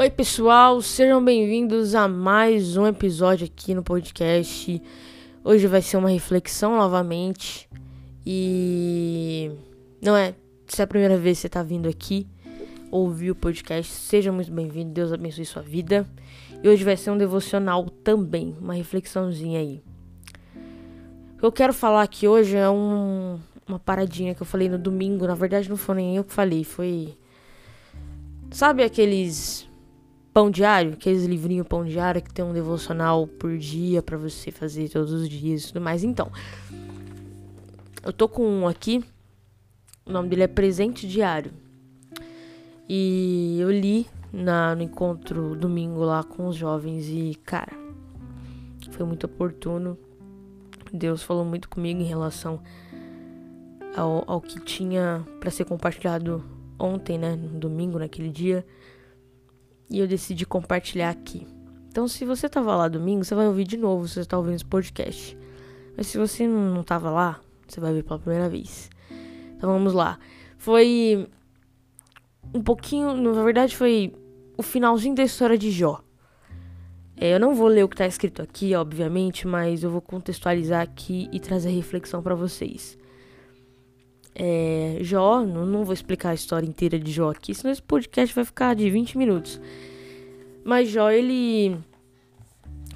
Oi, pessoal, sejam bem-vindos a mais um episódio aqui no podcast. Hoje vai ser uma reflexão novamente. E não é, se é a primeira vez que você tá vindo aqui ouvir o podcast, seja muito bem-vindo. Deus abençoe sua vida. E hoje vai ser um devocional também, uma reflexãozinha aí. O que eu quero falar aqui hoje é um, uma paradinha que eu falei no domingo. Na verdade, não foi nem eu que falei, foi. Sabe aqueles pão diário, aqueles livrinhos pão diário que tem um devocional por dia para você fazer todos os dias e tudo mais. Então, eu tô com um aqui, o nome dele é Presente Diário. E eu li na, no encontro domingo lá com os jovens e, cara, foi muito oportuno. Deus falou muito comigo em relação ao, ao que tinha para ser compartilhado ontem, né, no domingo, naquele dia e eu decidi compartilhar aqui. Então, se você estava lá domingo, você vai ouvir de novo você está ouvindo esse podcast. Mas se você não estava lá, você vai ver pela primeira vez. Então vamos lá. Foi um pouquinho, na verdade foi o finalzinho da história de Jó. É, eu não vou ler o que está escrito aqui, obviamente, mas eu vou contextualizar aqui e trazer reflexão para vocês. É, Jó, não, não vou explicar a história inteira de Jó aqui, senão esse podcast vai ficar de 20 minutos. Mas Jó, ele,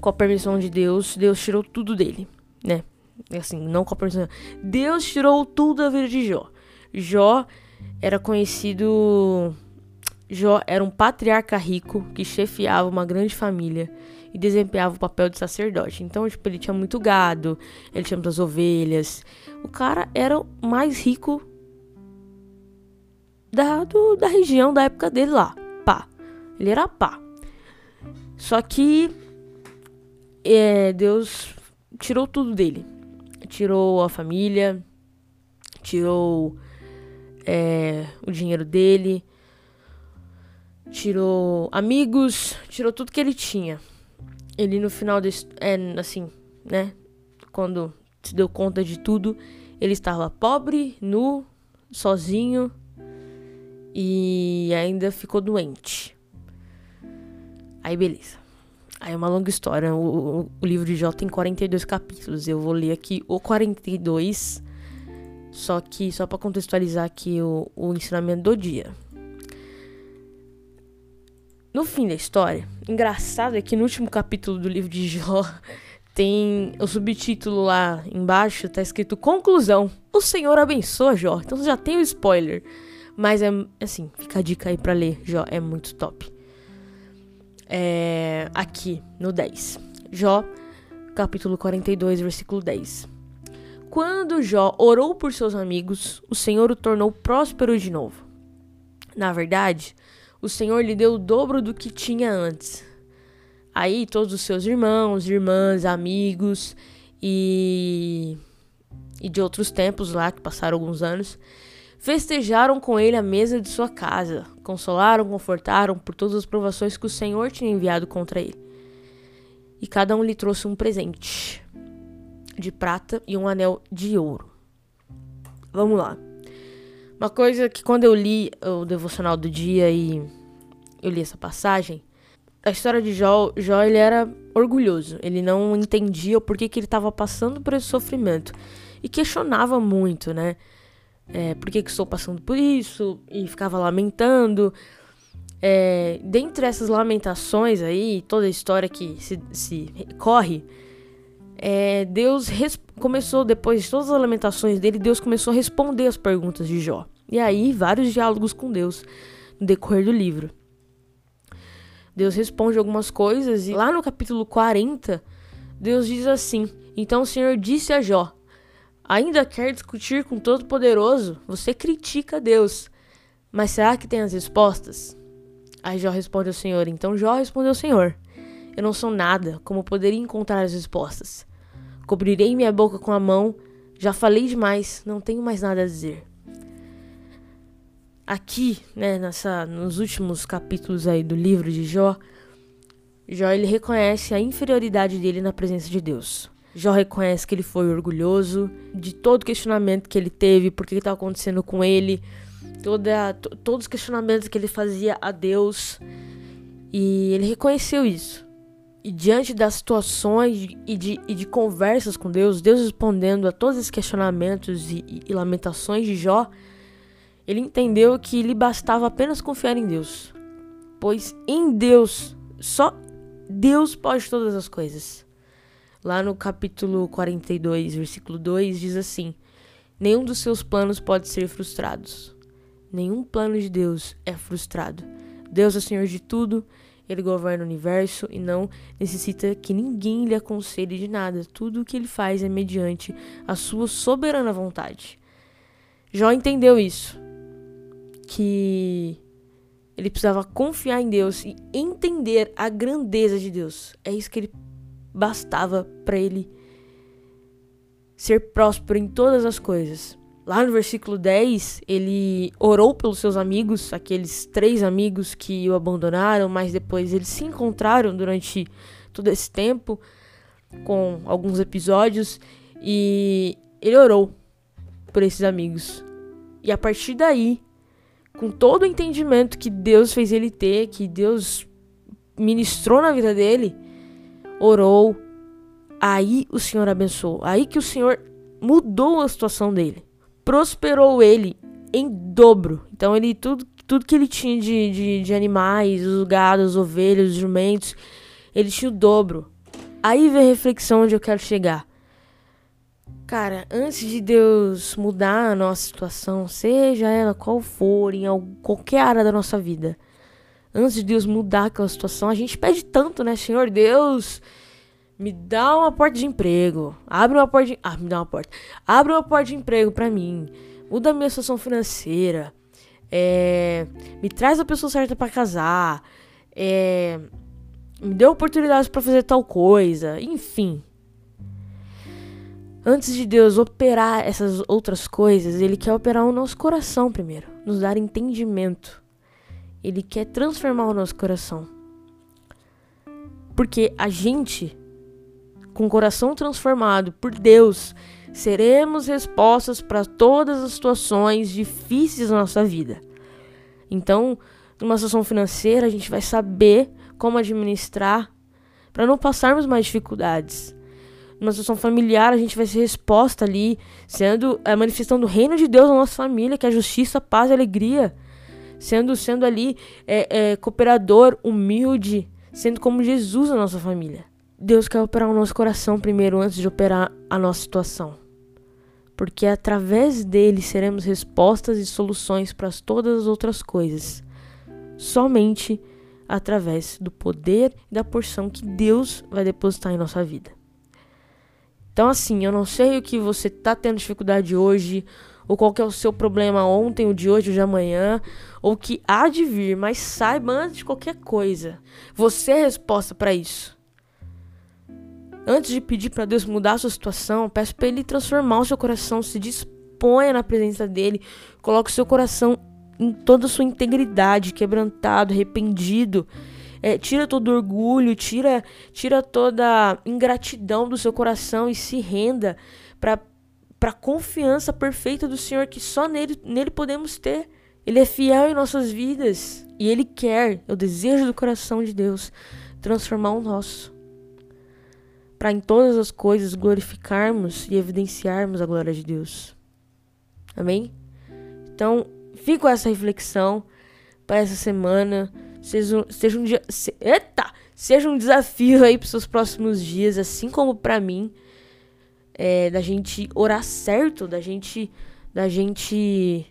com a permissão de Deus, Deus tirou tudo dele, né? Assim, não com a permissão. Deus tirou tudo da vida de Jó. Jó era conhecido. Jó era um patriarca rico que chefiava uma grande família e desempenhava o papel de sacerdote. Então, tipo, ele tinha muito gado, ele tinha muitas ovelhas. O cara era o mais rico da, do, da região da época dele lá. Pá. Ele era pá. Só que é, Deus tirou tudo dele. Tirou a família, tirou é, o dinheiro dele, tirou amigos, tirou tudo que ele tinha ele no final é assim, né? Quando se deu conta de tudo, ele estava pobre, nu, sozinho e ainda ficou doente. Aí beleza. Aí é uma longa história. O, o, o, livro de Jó tem 42 capítulos. Eu vou ler aqui o 42. Só que, só para contextualizar aqui o, o ensinamento do dia. No fim da história, engraçado é que no último capítulo do livro de Jó tem o subtítulo lá embaixo, tá escrito conclusão. O Senhor abençoa Jó. Então já tem o spoiler. Mas é assim, fica a dica aí pra ler, Jó, é muito top. É, aqui no 10. Jó, capítulo 42, versículo 10. Quando Jó orou por seus amigos, o Senhor o tornou próspero de novo. Na verdade, o Senhor lhe deu o dobro do que tinha antes. Aí todos os seus irmãos, irmãs, amigos e, e de outros tempos lá, que passaram alguns anos, festejaram com ele a mesa de sua casa, consolaram, confortaram por todas as provações que o Senhor tinha enviado contra ele. E cada um lhe trouxe um presente de prata e um anel de ouro. Vamos lá. Uma coisa que quando eu li o devocional do dia e eu li essa passagem, a história de Jó, Jó ele era orgulhoso. Ele não entendia o porquê que ele estava passando por esse sofrimento e questionava muito, né? É, por que, que estou passando por isso? E ficava lamentando. É, dentre essas lamentações aí, toda a história que se, se corre, é, Deus começou, depois de todas as lamentações dele, Deus começou a responder as perguntas de Jó. E aí, vários diálogos com Deus no decorrer do livro. Deus responde algumas coisas e lá no capítulo 40, Deus diz assim: Então o Senhor disse a Jó: Ainda quer discutir com Todo-Poderoso? Você critica Deus, mas será que tem as respostas? Aí Jó responde ao Senhor: Então Jó respondeu ao Senhor: Eu não sou nada, como poderia encontrar as respostas? Cobrirei minha boca com a mão, já falei demais, não tenho mais nada a dizer aqui, né, nessa, nos últimos capítulos aí do livro de Jó, Jó ele reconhece a inferioridade dele na presença de Deus. Jó reconhece que ele foi orgulhoso de todo questionamento que ele teve, por que estava acontecendo com ele, toda, todos os questionamentos que ele fazia a Deus. E ele reconheceu isso. E diante das situações e de, e de conversas com Deus, Deus respondendo a todos esses questionamentos e, e, e lamentações de Jó, ele entendeu que lhe bastava apenas confiar em Deus. Pois em Deus, só Deus pode todas as coisas. Lá no capítulo 42, versículo 2, diz assim: Nenhum dos seus planos pode ser frustrado. Nenhum plano de Deus é frustrado. Deus é Senhor de tudo, Ele governa o universo e não necessita que ninguém lhe aconselhe de nada. Tudo o que ele faz é mediante a sua soberana vontade. Jó entendeu isso. Que ele precisava confiar em Deus e entender a grandeza de Deus. É isso que ele bastava para ele ser próspero em todas as coisas. Lá no versículo 10, ele orou pelos seus amigos, aqueles três amigos que o abandonaram, mas depois eles se encontraram durante todo esse tempo, com alguns episódios, e ele orou por esses amigos. E a partir daí, com todo o entendimento que Deus fez ele ter, que Deus ministrou na vida dele, orou. Aí o Senhor abençoou. Aí que o Senhor mudou a situação dele. Prosperou ele em dobro. Então ele tudo, tudo que ele tinha de, de, de animais, os gados, as ovelhas, os jumentos, ele tinha o dobro. Aí vem a reflexão onde eu quero chegar. Cara, antes de Deus mudar a nossa situação, seja ela qual for, em qualquer área da nossa vida, antes de Deus mudar aquela situação, a gente pede tanto, né? Senhor Deus, me dá uma porta de emprego. Abre uma porta de... Ah, me dá uma porta. Abre uma porta de emprego para mim. Muda a minha situação financeira. É... Me traz a pessoa certa para casar. É... Me dê oportunidades para fazer tal coisa. Enfim. Antes de Deus operar essas outras coisas, Ele quer operar o nosso coração primeiro, nos dar entendimento. Ele quer transformar o nosso coração. Porque a gente, com o coração transformado por Deus, seremos respostas para todas as situações difíceis da nossa vida. Então, numa situação financeira, a gente vai saber como administrar para não passarmos mais dificuldades numa situação familiar, a gente vai ser resposta ali, sendo a manifestação do reino de Deus na nossa família, que é justiça, paz e alegria. Sendo, sendo ali é, é, cooperador, humilde, sendo como Jesus na nossa família. Deus quer operar o nosso coração primeiro, antes de operar a nossa situação. Porque através dele seremos respostas e soluções para todas as outras coisas. Somente através do poder e da porção que Deus vai depositar em nossa vida. Então, assim, eu não sei o que você tá tendo dificuldade hoje, ou qual é o seu problema ontem, o de hoje, o de amanhã, ou que há de vir, mas saiba antes de qualquer coisa, você é a resposta para isso. Antes de pedir para Deus mudar a sua situação, peça para Ele transformar o seu coração, se disponha na presença dEle, coloque o seu coração em toda a sua integridade, quebrantado, arrependido é, tira todo orgulho, tira, tira toda ingratidão do seu coração e se renda para a confiança perfeita do Senhor que só nele, nele podemos ter. Ele é fiel em nossas vidas e Ele quer, é o desejo do coração de Deus, transformar o nosso. Para em todas as coisas glorificarmos e evidenciarmos a glória de Deus. Amém? Então, com essa reflexão para essa semana. Seja, seja um dia. Se, eita! Seja um desafio aí para seus próximos dias, assim como para mim. É, da gente orar certo, da gente. Da gente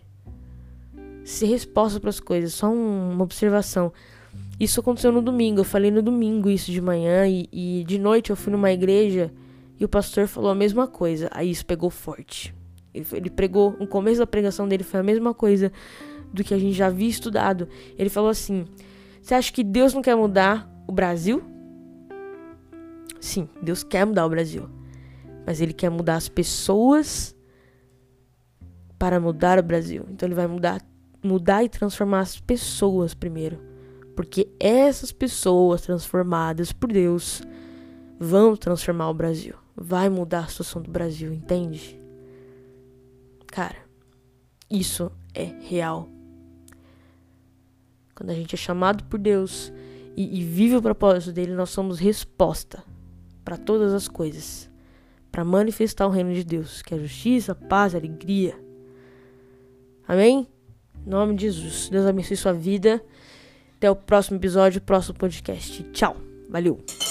ser resposta para as coisas. Só um, uma observação. Isso aconteceu no domingo. Eu falei no domingo isso de manhã e, e, de noite eu fui numa igreja e o pastor falou a mesma coisa. Aí isso pegou forte. Ele, ele pregou, o começo da pregação dele foi a mesma coisa do que a gente já havia estudado. Ele falou assim: você acha que Deus não quer mudar o Brasil? Sim, Deus quer mudar o Brasil. Mas Ele quer mudar as pessoas para mudar o Brasil. Então Ele vai mudar, mudar e transformar as pessoas primeiro. Porque essas pessoas transformadas por Deus vão transformar o Brasil. Vai mudar a situação do Brasil, entende? Cara, isso é real quando a gente é chamado por Deus e, e vive o propósito dele, nós somos resposta para todas as coisas, para manifestar o reino de Deus, que é justiça, paz, alegria. Amém? Em nome de Jesus. Deus abençoe sua vida. Até o próximo episódio, próximo podcast. Tchau. Valeu.